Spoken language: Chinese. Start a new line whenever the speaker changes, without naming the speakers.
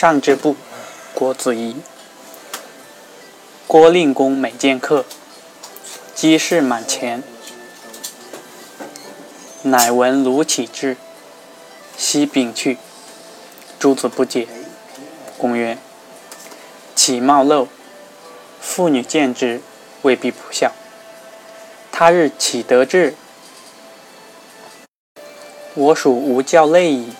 上之部，郭子仪。郭令公每见客，积事满前，乃闻卢杞之，悉禀去。诸子不解。公曰：“岂貌陋，妇女见之，未必不孝。他日杞得志，我属无教类矣。”